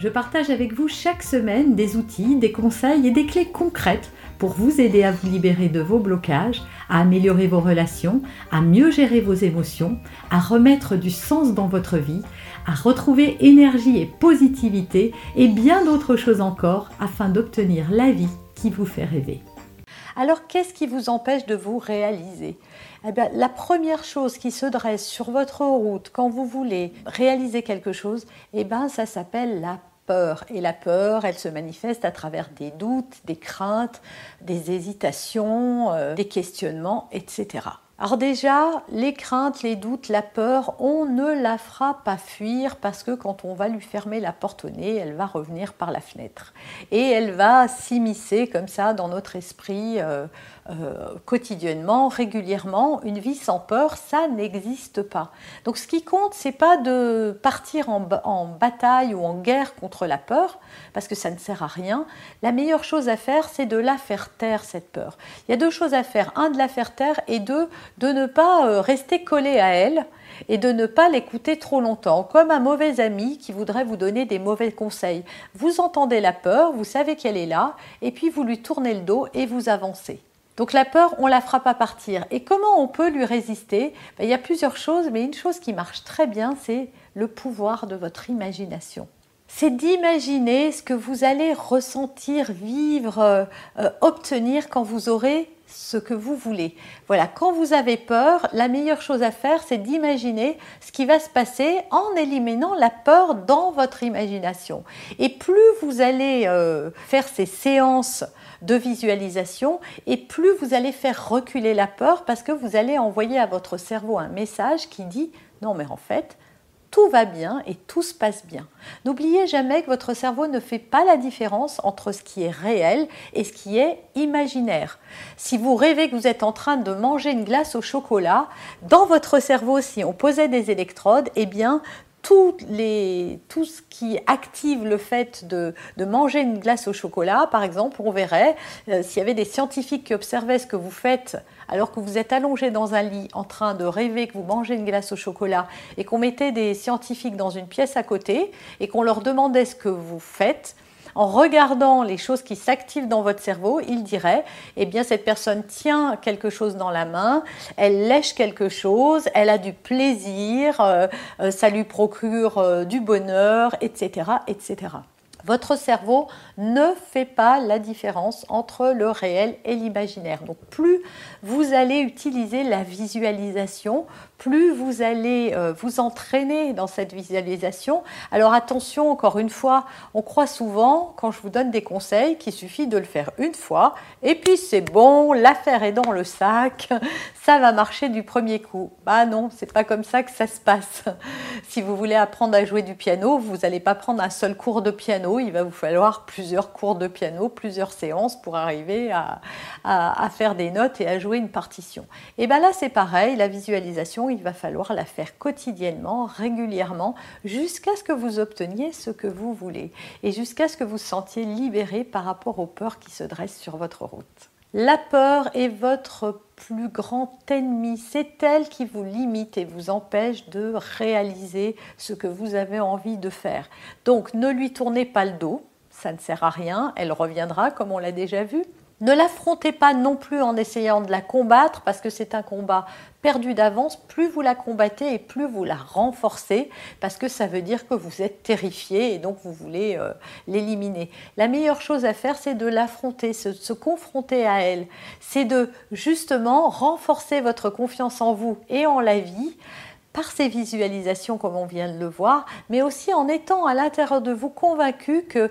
Je partage avec vous chaque semaine des outils, des conseils et des clés concrètes pour vous aider à vous libérer de vos blocages, à améliorer vos relations, à mieux gérer vos émotions, à remettre du sens dans votre vie, à retrouver énergie et positivité et bien d'autres choses encore afin d'obtenir la vie qui vous fait rêver. Alors qu'est-ce qui vous empêche de vous réaliser? Eh bien, La première chose qui se dresse sur votre route quand vous voulez réaliser quelque chose, eh bien, ça s'appelle la Et la peur, elle se manifeste à travers des doutes, des craintes, des hésitations, euh, des questionnements, etc. Alors déjà, les craintes, les doutes, la peur, on ne la fera pas fuir parce que quand on va lui fermer la porte au nez, elle va revenir par la fenêtre. Et elle va s'immiscer comme ça dans notre esprit euh, euh, quotidiennement, régulièrement. Une vie sans peur, ça n'existe pas. Donc ce qui compte, c'est pas de partir en, en, bataille ou en guerre contre la peur, parce que ça ne sert à rien. La meilleure chose à faire, c'est de la faire taire, cette peur. Il y a deux choses à faire. Un, de la faire taire, et deux, de ne pas euh, rester collé à elle et de ne pas l'écouter trop longtemps, comme un mauvais ami qui voudrait vous donner des mauvais conseils. Vous entendez la peur, vous savez qu'elle est là, et puis vous lui tournez le dos et vous avancez. Donc la peur, on la fera pas partir. Et comment on peut lui résister? Ben, Il y a plusieurs choses, mais une chose qui marche très bien, c'est le pouvoir de votre imagination. C'est d'imaginer ce que vous allez ressentir, vivre, euh, obtenir quand vous aurez ce que vous voulez. Voilà, quand vous avez peur, la meilleure chose à faire, c'est d'imaginer ce qui va se passer en éliminant la peur dans votre imagination. Et plus vous allez euh, faire ces séances de visualisation et plus vous allez faire reculer la peur parce que vous allez envoyer à votre cerveau un message qui dit non mais en fait tout va bien et tout se passe bien. N'oubliez jamais que votre cerveau ne fait pas la différence entre ce qui est réel et ce qui est imaginaire. Si vous rêvez que vous êtes en train de manger une glace au chocolat, dans votre cerveau, si on posait des électrodes, eh bien, tout, ce qui active le fait de, de, manger une glace au chocolat, par exemple, on verrait, euh, s'il y avait des scientifiques qui observaient ce que vous faites alors que vous êtes allongé dans un lit en train de rêver que vous mangez une glace au chocolat et qu'on mettait des scientifiques dans une pièce à côté et qu'on leur demandait ce que vous faites, en regardant les choses qui s'activent dans votre cerveau, il dirait, eh bien cette personne tient quelque chose dans la main, elle lèche quelque chose, elle a du plaisir, euh, euh, ça lui procure euh, du bonheur, etc., etc. Votre cerveau ne fait pas la différence entre le réel et l'imaginaire. Donc plus vous allez utiliser la visualisation, plus vous allez euh, vous entraîner dans cette visualisation. Alors attention, encore une fois, on croit souvent, quand je vous donne des conseils, qu'il suffit de le faire une fois, et puis c'est bon, l'affaire est dans le sac, ça va marcher du premier coup. Bah non, c'est pas comme ça que ça se passe. Si vous voulez apprendre à jouer du piano, vous n'allez pas prendre un seul cours de piano, il va vous falloir plusieurs cours de piano, plusieurs séances pour arriver à, à faire des notes et à jouer une partition. Et bien là, c'est pareil, la visualisation, il va falloir la faire quotidiennement, régulièrement, jusqu'à ce que vous obteniez ce que vous voulez et jusqu'à ce que vous sentiez libéré par rapport aux peurs qui se dressent sur votre route. La peur est votre plus grand ennemi. C'est elle qui vous limite et vous empêche de réaliser ce que vous avez envie de faire. Donc ne lui tournez pas le dos, ça ne sert à rien, elle reviendra comme on l'a déjà vu. Ne l'affrontez pas non plus en essayant de la combattre parce que c'est un combat perdu d'avance. Plus vous la combattez et plus vous la renforcez parce que ça veut dire que vous êtes terrifié et donc vous voulez euh, l'éliminer. La meilleure chose à faire, c'est de l'affronter, se, se confronter à elle. C'est de justement renforcer votre confiance en vous et en la vie par ces visualisations comme on vient de le voir, mais aussi en étant à l'intérieur de vous convaincu que